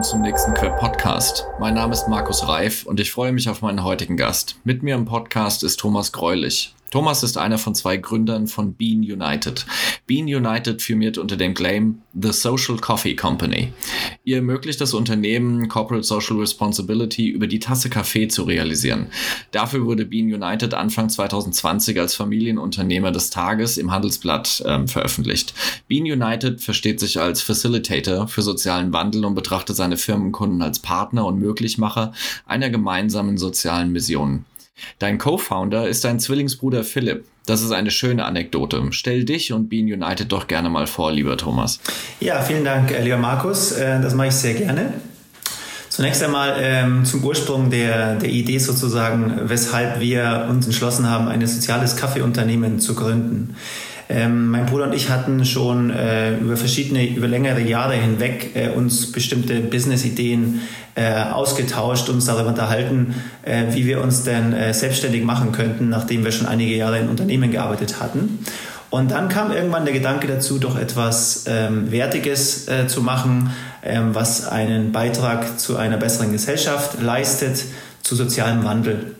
willkommen zum nächsten Quer Podcast. Mein Name ist Markus Reif und ich freue mich auf meinen heutigen Gast. Mit mir im Podcast ist Thomas Greulich. Thomas ist einer von zwei Gründern von Bean United. Bean United firmiert unter dem Claim The Social Coffee Company. Ihr ermöglicht das Unternehmen Corporate Social Responsibility über die Tasse Kaffee zu realisieren. Dafür wurde Bean United Anfang 2020 als Familienunternehmer des Tages im Handelsblatt ähm, veröffentlicht. Bean United versteht sich als Facilitator für sozialen Wandel und betrachtet seine Firmenkunden als Partner und Möglichmacher einer gemeinsamen sozialen Mission. Dein Co-Founder ist dein Zwillingsbruder Philipp. Das ist eine schöne Anekdote. Stell dich und Bean United doch gerne mal vor, lieber Thomas. Ja, vielen Dank, äh, lieber Markus. Äh, das mache ich sehr gerne. Zunächst einmal ähm, zum Ursprung der, der Idee sozusagen, weshalb wir uns entschlossen haben, ein soziales Kaffeeunternehmen zu gründen. Ähm, mein Bruder und ich hatten schon äh, über verschiedene, über längere Jahre hinweg äh, uns bestimmte Business-Ideen äh, ausgetauscht, uns darüber unterhalten, äh, wie wir uns denn äh, selbstständig machen könnten, nachdem wir schon einige Jahre in Unternehmen gearbeitet hatten. Und dann kam irgendwann der Gedanke dazu, doch etwas ähm, Wertiges äh, zu machen, ähm, was einen Beitrag zu einer besseren Gesellschaft leistet, zu sozialem Wandel.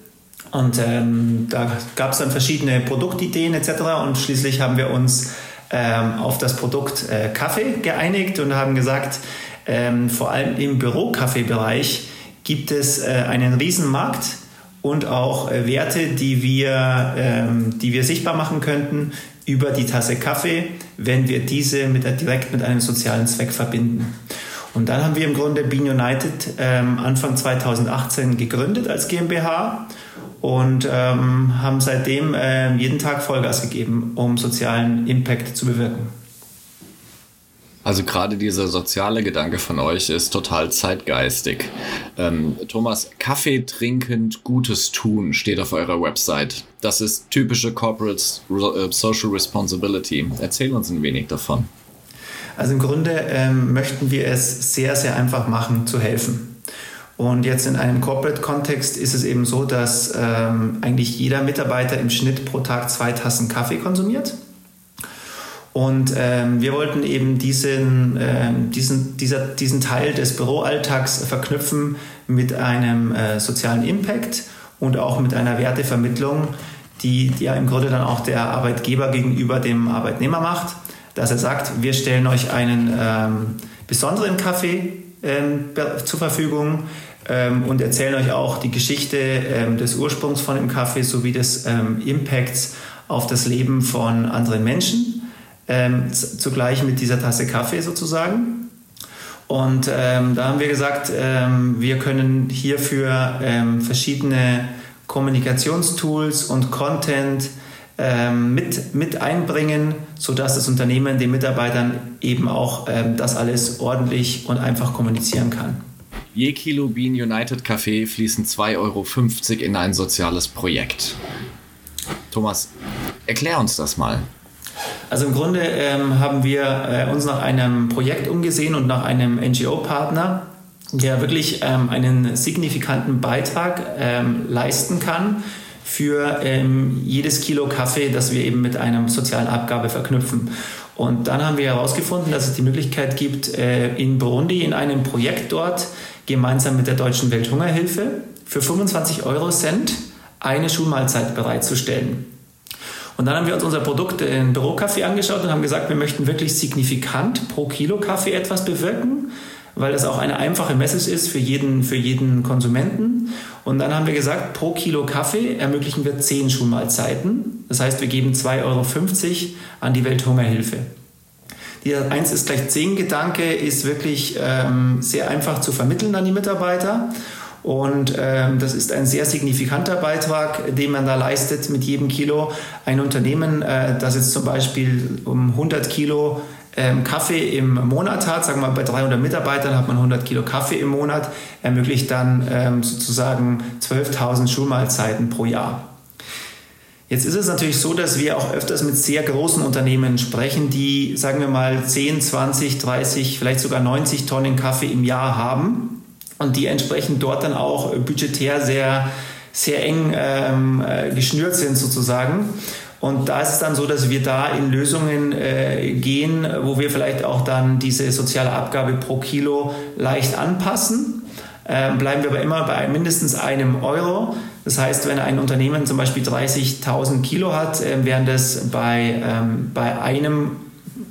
Und ähm, da gab es dann verschiedene Produktideen etc. Und schließlich haben wir uns ähm, auf das Produkt äh, Kaffee geeinigt und haben gesagt, ähm, vor allem im Bürokaffeebereich gibt es äh, einen Riesenmarkt und auch äh, Werte, die wir, ähm, die wir sichtbar machen könnten über die Tasse Kaffee, wenn wir diese mit, direkt mit einem sozialen Zweck verbinden. Und dann haben wir im Grunde Bean United ähm, Anfang 2018 gegründet als GmbH und ähm, haben seitdem äh, jeden Tag Vollgas gegeben, um sozialen Impact zu bewirken. Also gerade dieser soziale Gedanke von euch ist total zeitgeistig. Ähm, Thomas, Kaffee trinkend Gutes tun steht auf eurer Website. Das ist typische Corporate äh, Social Responsibility. Erzähl uns ein wenig davon. Also im Grunde ähm, möchten wir es sehr, sehr einfach machen, zu helfen. Und jetzt in einem Corporate-Kontext ist es eben so, dass ähm, eigentlich jeder Mitarbeiter im Schnitt pro Tag zwei Tassen Kaffee konsumiert. Und ähm, wir wollten eben diesen, ähm, diesen, dieser, diesen Teil des Büroalltags verknüpfen mit einem äh, sozialen Impact und auch mit einer Wertevermittlung, die, die ja im Grunde dann auch der Arbeitgeber gegenüber dem Arbeitnehmer macht, dass er sagt, wir stellen euch einen ähm, besonderen Kaffee ähm, zur Verfügung, ähm, und erzählen euch auch die Geschichte ähm, des Ursprungs von dem Kaffee sowie des ähm, Impacts auf das Leben von anderen Menschen, ähm, zugleich mit dieser Tasse Kaffee sozusagen. Und ähm, da haben wir gesagt, ähm, wir können hierfür verschiedene Kommunikationstools und Content mit, mit einbringen, sodass das Unternehmen den Mitarbeitern eben auch das alles ordentlich und einfach kommunizieren kann. Je Kilo Bean United Kaffee fließen 2,50 Euro in ein soziales Projekt. Thomas, erklär uns das mal. Also im Grunde ähm, haben wir äh, uns nach einem Projekt umgesehen und nach einem NGO-Partner, der wirklich ähm, einen signifikanten Beitrag ähm, leisten kann für ähm, jedes Kilo Kaffee, das wir eben mit einer sozialen Abgabe verknüpfen. Und dann haben wir herausgefunden, dass es die Möglichkeit gibt, äh, in Burundi in einem Projekt dort gemeinsam mit der Deutschen Welthungerhilfe für 25 Euro Cent eine Schulmahlzeit bereitzustellen. Und dann haben wir uns unser Produkt in Bürokaffee angeschaut und haben gesagt, wir möchten wirklich signifikant pro Kilo Kaffee etwas bewirken, weil das auch eine einfache Message ist für jeden, für jeden Konsumenten. Und dann haben wir gesagt, pro Kilo Kaffee ermöglichen wir 10 Schulmahlzeiten. Das heißt, wir geben 2,50 Euro an die Welthungerhilfe. Dieser 1 ist gleich 10 Gedanke ist wirklich ähm, sehr einfach zu vermitteln an die Mitarbeiter. Und ähm, das ist ein sehr signifikanter Beitrag, den man da leistet mit jedem Kilo. Ein Unternehmen, äh, das jetzt zum Beispiel um 100 Kilo ähm, Kaffee im Monat hat, sagen wir mal bei 300 Mitarbeitern hat man 100 Kilo Kaffee im Monat, ermöglicht dann ähm, sozusagen 12.000 Schulmahlzeiten pro Jahr. Jetzt ist es natürlich so, dass wir auch öfters mit sehr großen Unternehmen sprechen, die, sagen wir mal, 10, 20, 30, vielleicht sogar 90 Tonnen Kaffee im Jahr haben und die entsprechend dort dann auch budgetär sehr, sehr eng ähm, äh, geschnürt sind sozusagen. Und da ist es dann so, dass wir da in Lösungen äh, gehen, wo wir vielleicht auch dann diese soziale Abgabe pro Kilo leicht anpassen. Ähm, bleiben wir aber immer bei mindestens einem Euro. Das heißt, wenn ein Unternehmen zum Beispiel 30.000 Kilo hat, äh, während es bei, ähm, bei einem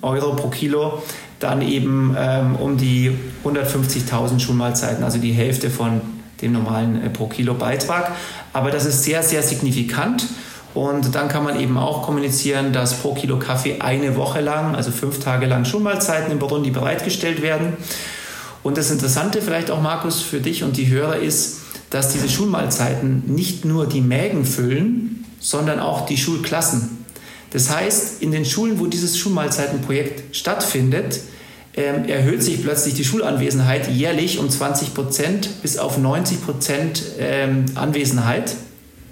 Euro pro Kilo dann eben ähm, um die 150.000 Schulmahlzeiten, also die Hälfte von dem normalen äh, pro Kilo Beitrag. Aber das ist sehr, sehr signifikant. Und dann kann man eben auch kommunizieren, dass pro Kilo Kaffee eine Woche lang, also fünf Tage lang Schulmahlzeiten in Burundi bereitgestellt werden. Und das Interessante vielleicht auch, Markus, für dich und die Hörer ist, dass diese Schulmahlzeiten nicht nur die Mägen füllen, sondern auch die Schulklassen. Das heißt, in den Schulen, wo dieses Schulmahlzeitenprojekt stattfindet, ähm, erhöht sich plötzlich die Schulanwesenheit jährlich um 20 Prozent bis auf 90 Prozent ähm, Anwesenheit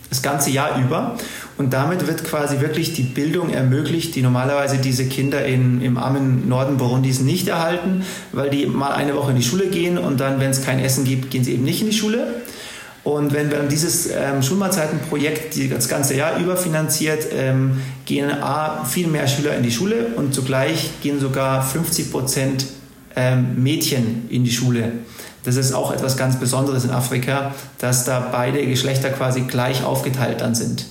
das ganze Jahr über. Und damit wird quasi wirklich die Bildung ermöglicht, die normalerweise diese Kinder in, im armen Norden Burundis nicht erhalten, weil die mal eine Woche in die Schule gehen und dann, wenn es kein Essen gibt, gehen sie eben nicht in die Schule. Und wenn wir dieses ähm, Schulmahlzeitenprojekt das ganze Jahr über finanziert, ähm, gehen A, viel mehr Schüler in die Schule und zugleich gehen sogar 50 Prozent ähm, Mädchen in die Schule. Das ist auch etwas ganz Besonderes in Afrika, dass da beide Geschlechter quasi gleich aufgeteilt dann sind.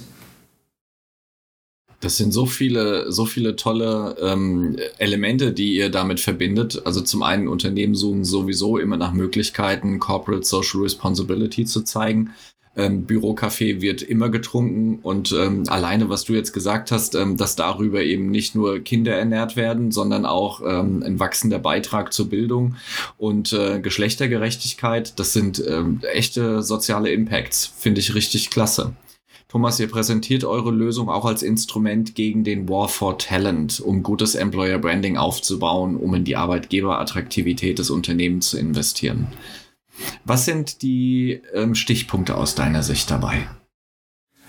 Das sind so viele, so viele tolle ähm, Elemente, die ihr damit verbindet. Also zum einen Unternehmen suchen sowieso immer nach Möglichkeiten, Corporate Social Responsibility zu zeigen. Ähm, Bürokaffee wird immer getrunken und ähm, alleine, was du jetzt gesagt hast, ähm, dass darüber eben nicht nur Kinder ernährt werden, sondern auch ähm, ein wachsender Beitrag zur Bildung und äh, Geschlechtergerechtigkeit, das sind ähm, echte soziale Impacts, finde ich richtig klasse. Thomas, ihr präsentiert eure Lösung auch als Instrument gegen den War for Talent, um gutes Employer Branding aufzubauen, um in die Arbeitgeberattraktivität des Unternehmens zu investieren. Was sind die ähm, Stichpunkte aus deiner Sicht dabei?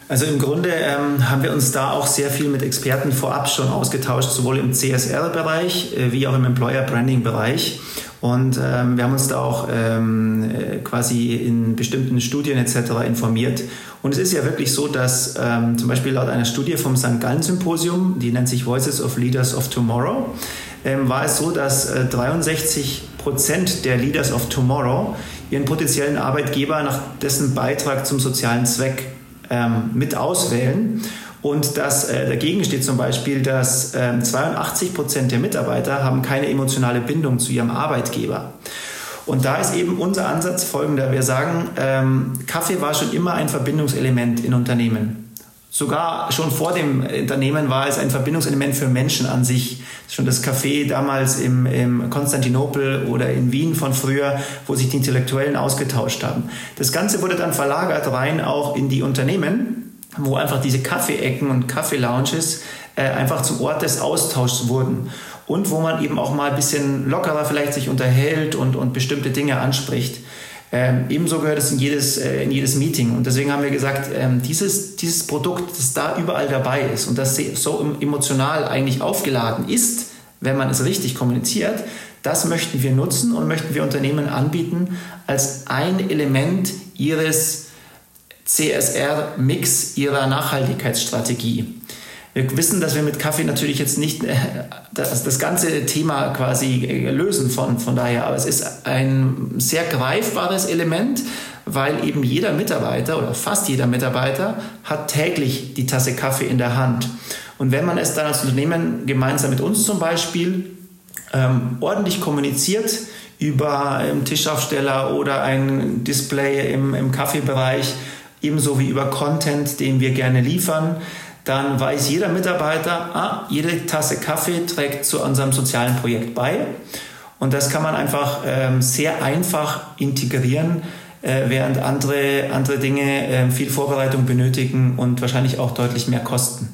Also im Grunde ähm, haben wir uns da auch sehr viel mit Experten vorab schon ausgetauscht, sowohl im CSR-Bereich äh, wie auch im Employer Branding-Bereich. Und ähm, wir haben uns da auch ähm, äh, quasi in bestimmten Studien etc. informiert. Und es ist ja wirklich so, dass ähm, zum Beispiel laut einer Studie vom St. Gallen Symposium, die nennt sich Voices of Leaders of Tomorrow, ähm, war es so, dass äh, 63 Prozent der Leaders of Tomorrow ihren potenziellen Arbeitgeber nach dessen Beitrag zum sozialen Zweck ähm, mit auswählen. Und das, äh, dagegen steht zum Beispiel, dass äh, 82 Prozent der Mitarbeiter haben keine emotionale Bindung zu ihrem Arbeitgeber. Und da ist eben unser Ansatz folgender. Wir sagen, ähm, Kaffee war schon immer ein Verbindungselement in Unternehmen. Sogar schon vor dem Unternehmen war es ein Verbindungselement für Menschen an sich. Schon das Café damals im, im Konstantinopel oder in Wien von früher, wo sich die Intellektuellen ausgetauscht haben. Das Ganze wurde dann verlagert rein auch in die Unternehmen, wo einfach diese Kaffeeecken und Kaffeelounges äh, einfach zum Ort des Austauschs wurden. Und wo man eben auch mal ein bisschen lockerer vielleicht sich unterhält und, und bestimmte Dinge anspricht. Ähm, ebenso gehört es in jedes, äh, in jedes Meeting. Und deswegen haben wir gesagt, ähm, dieses, dieses Produkt, das da überall dabei ist und das so emotional eigentlich aufgeladen ist, wenn man es richtig kommuniziert, das möchten wir nutzen und möchten wir Unternehmen anbieten als ein Element ihres CSR-Mix, ihrer Nachhaltigkeitsstrategie. Wir wissen, dass wir mit Kaffee natürlich jetzt nicht äh, das, das ganze Thema quasi äh, lösen von, von daher, aber es ist ein sehr greifbares Element, weil eben jeder Mitarbeiter oder fast jeder Mitarbeiter hat täglich die Tasse Kaffee in der Hand. Und wenn man es dann als Unternehmen gemeinsam mit uns zum Beispiel ähm, ordentlich kommuniziert über einen Tischaufsteller oder ein Display im, im Kaffeebereich, ebenso wie über Content, den wir gerne liefern, dann weiß jeder Mitarbeiter, ah, jede Tasse Kaffee trägt zu unserem sozialen Projekt bei. Und das kann man einfach ähm, sehr einfach integrieren, äh, während andere, andere Dinge äh, viel Vorbereitung benötigen und wahrscheinlich auch deutlich mehr kosten.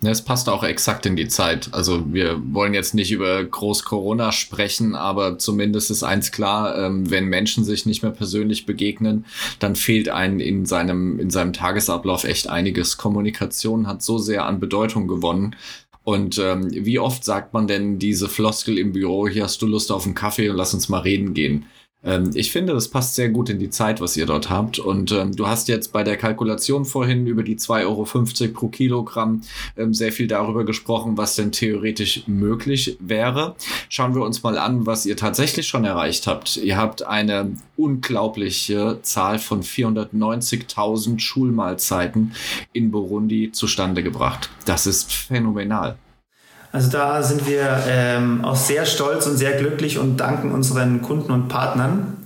Ja, es passt auch exakt in die Zeit. Also wir wollen jetzt nicht über Groß Corona sprechen, aber zumindest ist eins klar, ähm, wenn Menschen sich nicht mehr persönlich begegnen, dann fehlt einem in seinem, in seinem Tagesablauf echt einiges. Kommunikation hat so sehr an Bedeutung gewonnen. Und ähm, wie oft sagt man denn diese Floskel im Büro, hier hast du Lust auf einen Kaffee und lass uns mal reden gehen. Ähm, ich finde, das passt sehr gut in die Zeit, was ihr dort habt. Und ähm, du hast jetzt bei der Kalkulation vorhin über die 2,50 Euro pro Kilogramm ähm, sehr viel darüber gesprochen, was denn theoretisch möglich wäre. Schauen wir uns mal an, was ihr tatsächlich schon erreicht habt. Ihr habt eine unglaubliche Zahl von 490.000 Schulmahlzeiten in Burundi zustande gebracht. Das ist phänomenal. Also da sind wir ähm, auch sehr stolz und sehr glücklich und danken unseren Kunden und Partnern,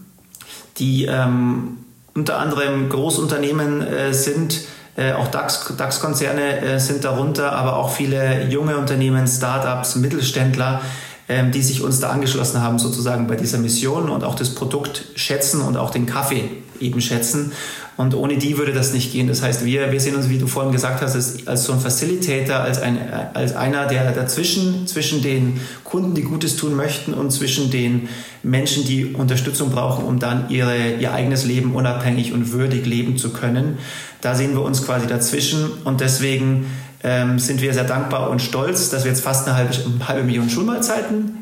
die ähm, unter anderem Großunternehmen äh, sind, äh, auch DAX-Konzerne DAX äh, sind darunter, aber auch viele junge Unternehmen, Startups, Mittelständler, ähm, die sich uns da angeschlossen haben, sozusagen bei dieser Mission und auch das Produkt schätzen und auch den Kaffee eben schätzen. Und ohne die würde das nicht gehen. Das heißt, wir, wir sehen uns, wie du vorhin gesagt hast, als, so ein Facilitator, als, ein, als einer, der dazwischen, zwischen den Kunden, die Gutes tun möchten und zwischen den Menschen, die Unterstützung brauchen, um dann ihre, ihr eigenes Leben unabhängig und würdig leben zu können. Da sehen wir uns quasi dazwischen und deswegen ähm, sind wir sehr dankbar und stolz, dass wir jetzt fast eine halbe, eine halbe Million Schulmahlzeiten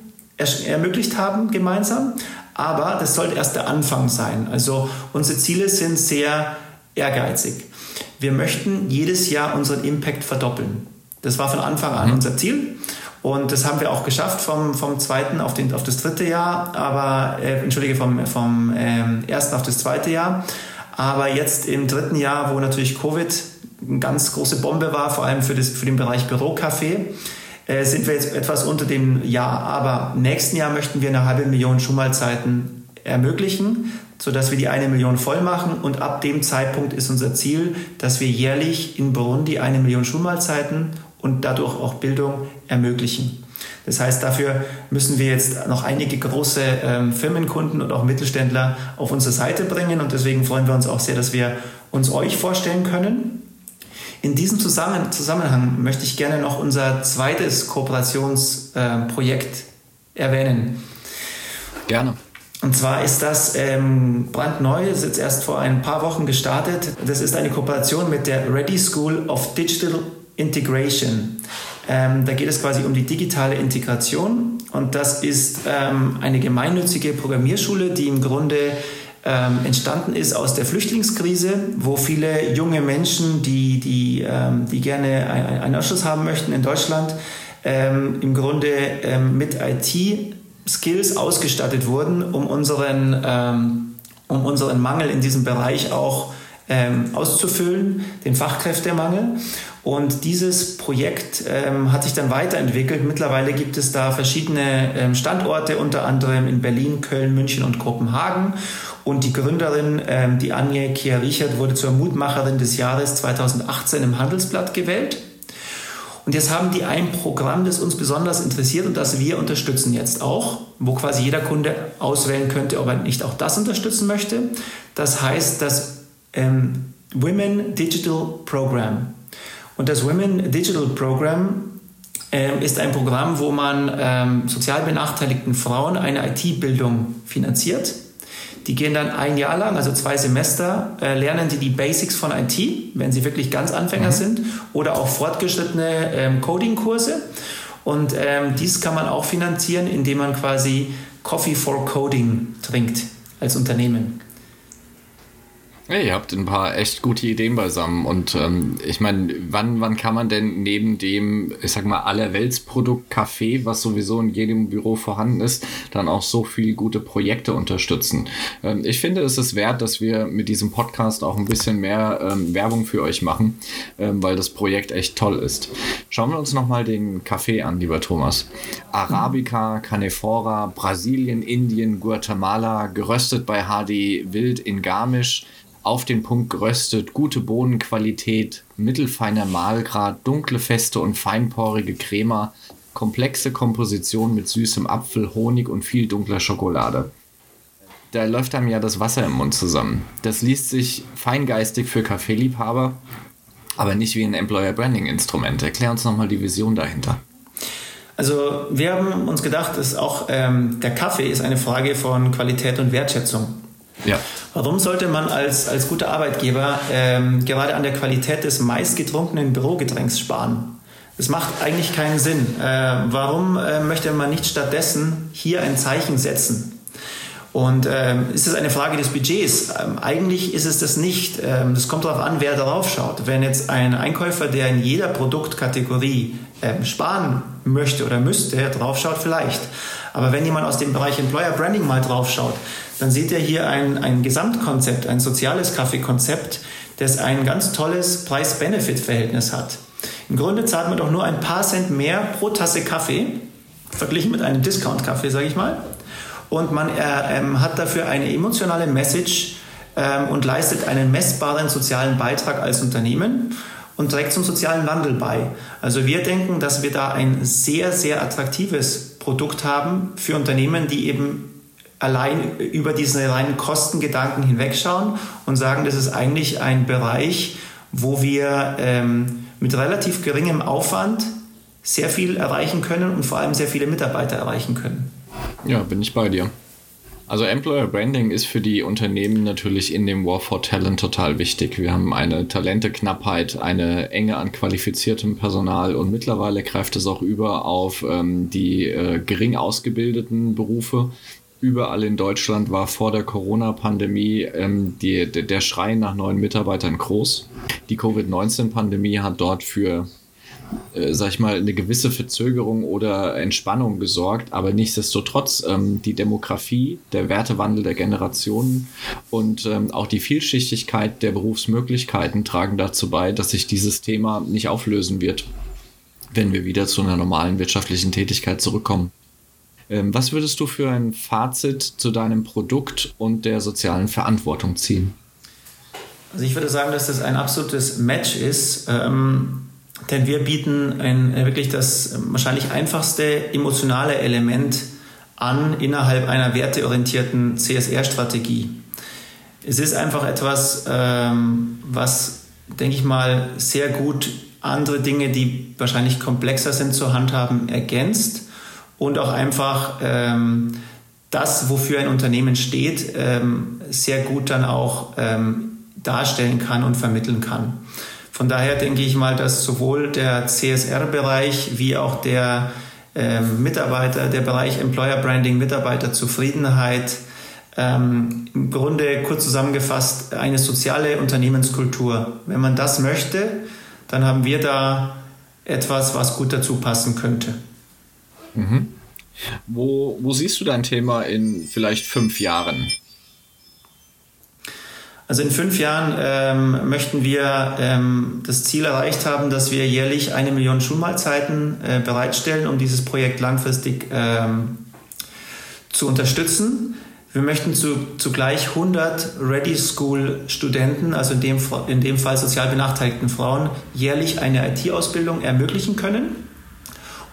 ermöglicht haben gemeinsam. Aber das sollte erst der Anfang sein. Also unsere Ziele sind sehr ehrgeizig. Wir möchten jedes Jahr unseren Impact verdoppeln. Das war von Anfang an mhm. unser Ziel. Und das haben wir auch geschafft vom, vom zweiten auf, den, auf das dritte Jahr, aber, äh, entschuldige, vom, vom ähm, ersten auf das zweite Jahr. Aber jetzt im dritten Jahr, wo natürlich Covid eine ganz große Bombe war, vor allem für, das, für den Bereich Bürocafé, äh, sind wir jetzt etwas unter dem Jahr. Aber nächsten Jahr möchten wir eine halbe Million Schulmahlzeiten ermöglichen, sodass wir die eine Million voll machen. Und ab dem Zeitpunkt ist unser Ziel, dass wir jährlich in Burundi eine Million Schulmahlzeiten und dadurch auch Bildung ermöglichen. Das heißt, dafür müssen wir jetzt noch einige große ähm, Firmenkunden und auch Mittelständler auf unsere Seite bringen. Und deswegen freuen wir uns auch sehr, dass wir uns euch vorstellen können. In diesem Zusammenhang möchte ich gerne noch unser zweites Kooperationsprojekt äh, erwähnen. Gerne. Und zwar ist das ähm, brandneu, ist jetzt erst vor ein paar Wochen gestartet. Das ist eine Kooperation mit der Ready School of Digital Integration. Ähm, da geht es quasi um die digitale Integration und das ist ähm, eine gemeinnützige Programmierschule, die im Grunde ähm, entstanden ist aus der Flüchtlingskrise, wo viele junge Menschen, die, die, ähm, die gerne einen Anschluss haben möchten in Deutschland, ähm, im Grunde ähm, mit IT-Skills ausgestattet wurden, um unseren, ähm, um unseren Mangel in diesem Bereich auch ähm, auszufüllen, den Fachkräftemangel. Und dieses Projekt ähm, hat sich dann weiterentwickelt. Mittlerweile gibt es da verschiedene ähm, Standorte, unter anderem in Berlin, Köln, München und Kopenhagen. Und die Gründerin, ähm, die Anje Kia-Richard, wurde zur Mutmacherin des Jahres 2018 im Handelsblatt gewählt. Und jetzt haben die ein Programm, das uns besonders interessiert und das wir unterstützen jetzt auch, wo quasi jeder Kunde auswählen könnte, ob er nicht auch das unterstützen möchte. Das heißt das ähm, Women Digital Program. Und das Women Digital Program ähm, ist ein Programm, wo man ähm, sozial benachteiligten Frauen eine IT-Bildung finanziert. Die gehen dann ein Jahr lang, also zwei Semester, äh, lernen die die Basics von IT, wenn sie wirklich ganz Anfänger mhm. sind, oder auch fortgeschrittene ähm, Coding-Kurse. Und ähm, dies kann man auch finanzieren, indem man quasi Coffee for Coding trinkt als Unternehmen. Hey, ihr habt ein paar echt gute Ideen beisammen. Und ähm, ich meine, wann, wann kann man denn neben dem, ich sag mal, allerweltsprodukt Kaffee, was sowieso in jedem Büro vorhanden ist, dann auch so viele gute Projekte unterstützen? Ähm, ich finde, es ist wert, dass wir mit diesem Podcast auch ein bisschen mehr ähm, Werbung für euch machen, ähm, weil das Projekt echt toll ist. Schauen wir uns nochmal den Kaffee an, lieber Thomas. Arabica, Canefora, Brasilien, Indien, Guatemala, geröstet bei HD Wild in Garmisch auf den Punkt geröstet, gute Bohnenqualität, mittelfeiner Mahlgrad, dunkle, feste und feinporige Crema, komplexe Komposition mit süßem Apfel, Honig und viel dunkler Schokolade. Da läuft einem ja das Wasser im Mund zusammen. Das liest sich feingeistig für Kaffeeliebhaber, aber nicht wie ein Employer Branding Instrument. Erklär uns nochmal die Vision dahinter. Also wir haben uns gedacht, dass auch ähm, der Kaffee ist eine Frage von Qualität und Wertschätzung. Ja. Warum sollte man als, als guter Arbeitgeber ähm, gerade an der Qualität des meistgetrunkenen Bürogetränks sparen? Das macht eigentlich keinen Sinn. Äh, warum äh, möchte man nicht stattdessen hier ein Zeichen setzen? Und ähm, ist es eine Frage des Budgets? Ähm, eigentlich ist es das nicht. Ähm, das kommt darauf an, wer darauf schaut. Wenn jetzt ein Einkäufer, der in jeder Produktkategorie ähm, sparen möchte oder müsste, drauf schaut, vielleicht. Aber wenn jemand aus dem Bereich Employer Branding mal drauf schaut, dann sieht er hier ein, ein Gesamtkonzept, ein soziales Kaffeekonzept, das ein ganz tolles Preis-Benefit-Verhältnis hat. Im Grunde zahlt man doch nur ein paar Cent mehr pro Tasse Kaffee, verglichen mit einem Discount-Kaffee, sage ich mal und man äh, ähm, hat dafür eine emotionale Message ähm, und leistet einen messbaren sozialen Beitrag als Unternehmen und trägt zum sozialen Wandel bei. Also wir denken, dass wir da ein sehr, sehr attraktives Produkt haben für Unternehmen, die eben allein über diesen reinen Kostengedanken hinwegschauen und sagen, das ist eigentlich ein Bereich, wo wir ähm, mit relativ geringem Aufwand sehr viel erreichen können und vor allem sehr viele Mitarbeiter erreichen können. Ja, bin ich bei dir. Also Employer Branding ist für die Unternehmen natürlich in dem War for Talent total wichtig. Wir haben eine Talenteknappheit, eine Enge an qualifiziertem Personal und mittlerweile greift es auch über auf ähm, die äh, gering ausgebildeten Berufe. Überall in Deutschland war vor der Corona-Pandemie ähm, der Schrei nach neuen Mitarbeitern groß. Die Covid-19-Pandemie hat dort für äh, sag ich mal, eine gewisse Verzögerung oder Entspannung gesorgt, aber nichtsdestotrotz ähm, die Demografie, der Wertewandel der Generationen und ähm, auch die Vielschichtigkeit der Berufsmöglichkeiten tragen dazu bei, dass sich dieses Thema nicht auflösen wird, wenn wir wieder zu einer normalen wirtschaftlichen Tätigkeit zurückkommen. Ähm, was würdest du für ein Fazit zu deinem Produkt und der sozialen Verantwortung ziehen? Also ich würde sagen, dass das ein absolutes Match ist. Ähm denn wir bieten ein, äh, wirklich das wahrscheinlich einfachste emotionale Element an innerhalb einer werteorientierten CSR-Strategie. Es ist einfach etwas, ähm, was, denke ich mal, sehr gut andere Dinge, die wahrscheinlich komplexer sind zu handhaben, ergänzt und auch einfach ähm, das, wofür ein Unternehmen steht, ähm, sehr gut dann auch ähm, darstellen kann und vermitteln kann. Von daher denke ich mal, dass sowohl der CSR-Bereich wie auch der ähm, Mitarbeiter, der Bereich Employer Branding, Mitarbeiterzufriedenheit, ähm, im Grunde kurz zusammengefasst eine soziale Unternehmenskultur. Wenn man das möchte, dann haben wir da etwas, was gut dazu passen könnte. Mhm. Wo, wo siehst du dein Thema in vielleicht fünf Jahren? Also in fünf Jahren ähm, möchten wir ähm, das Ziel erreicht haben, dass wir jährlich eine Million Schulmahlzeiten äh, bereitstellen, um dieses Projekt langfristig ähm, zu unterstützen. Wir möchten zu, zugleich 100 Ready School Studenten, also in dem, in dem Fall sozial benachteiligten Frauen, jährlich eine IT-Ausbildung ermöglichen können.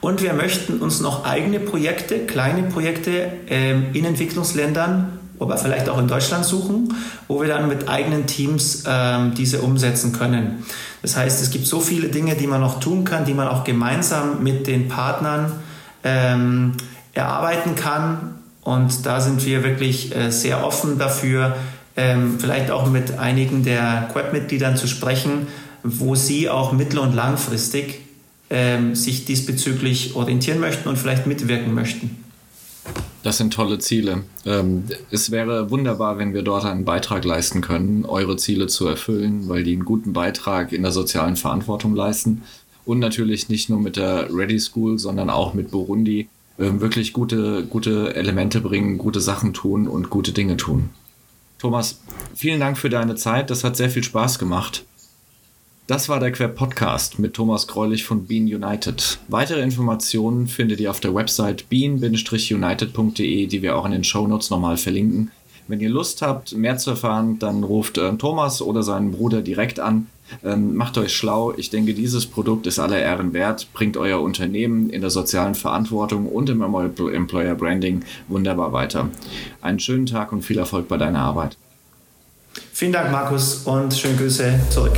Und wir möchten uns noch eigene Projekte, kleine Projekte ähm, in Entwicklungsländern aber vielleicht auch in Deutschland suchen, wo wir dann mit eigenen Teams ähm, diese umsetzen können. Das heißt, es gibt so viele Dinge, die man noch tun kann, die man auch gemeinsam mit den Partnern ähm, erarbeiten kann. Und da sind wir wirklich äh, sehr offen dafür, ähm, vielleicht auch mit einigen der Queb-Mitgliedern zu sprechen, wo sie auch mittel- und langfristig ähm, sich diesbezüglich orientieren möchten und vielleicht mitwirken möchten. Das sind tolle Ziele. Ähm, es wäre wunderbar, wenn wir dort einen Beitrag leisten können, eure Ziele zu erfüllen, weil die einen guten Beitrag in der sozialen Verantwortung leisten. Und natürlich nicht nur mit der Ready School, sondern auch mit Burundi ähm, wirklich gute, gute Elemente bringen, gute Sachen tun und gute Dinge tun. Thomas, vielen Dank für deine Zeit. Das hat sehr viel Spaß gemacht. Das war der Quer Podcast mit Thomas Greulich von Bean United. Weitere Informationen findet ihr auf der Website bean-united.de, die wir auch in den Show Notes nochmal verlinken. Wenn ihr Lust habt, mehr zu erfahren, dann ruft äh, Thomas oder seinen Bruder direkt an. Ähm, macht euch schlau. Ich denke, dieses Produkt ist aller Ehren wert, bringt euer Unternehmen in der sozialen Verantwortung und im Employer Branding wunderbar weiter. Einen schönen Tag und viel Erfolg bei deiner Arbeit. Vielen Dank, Markus, und schöne Grüße zurück.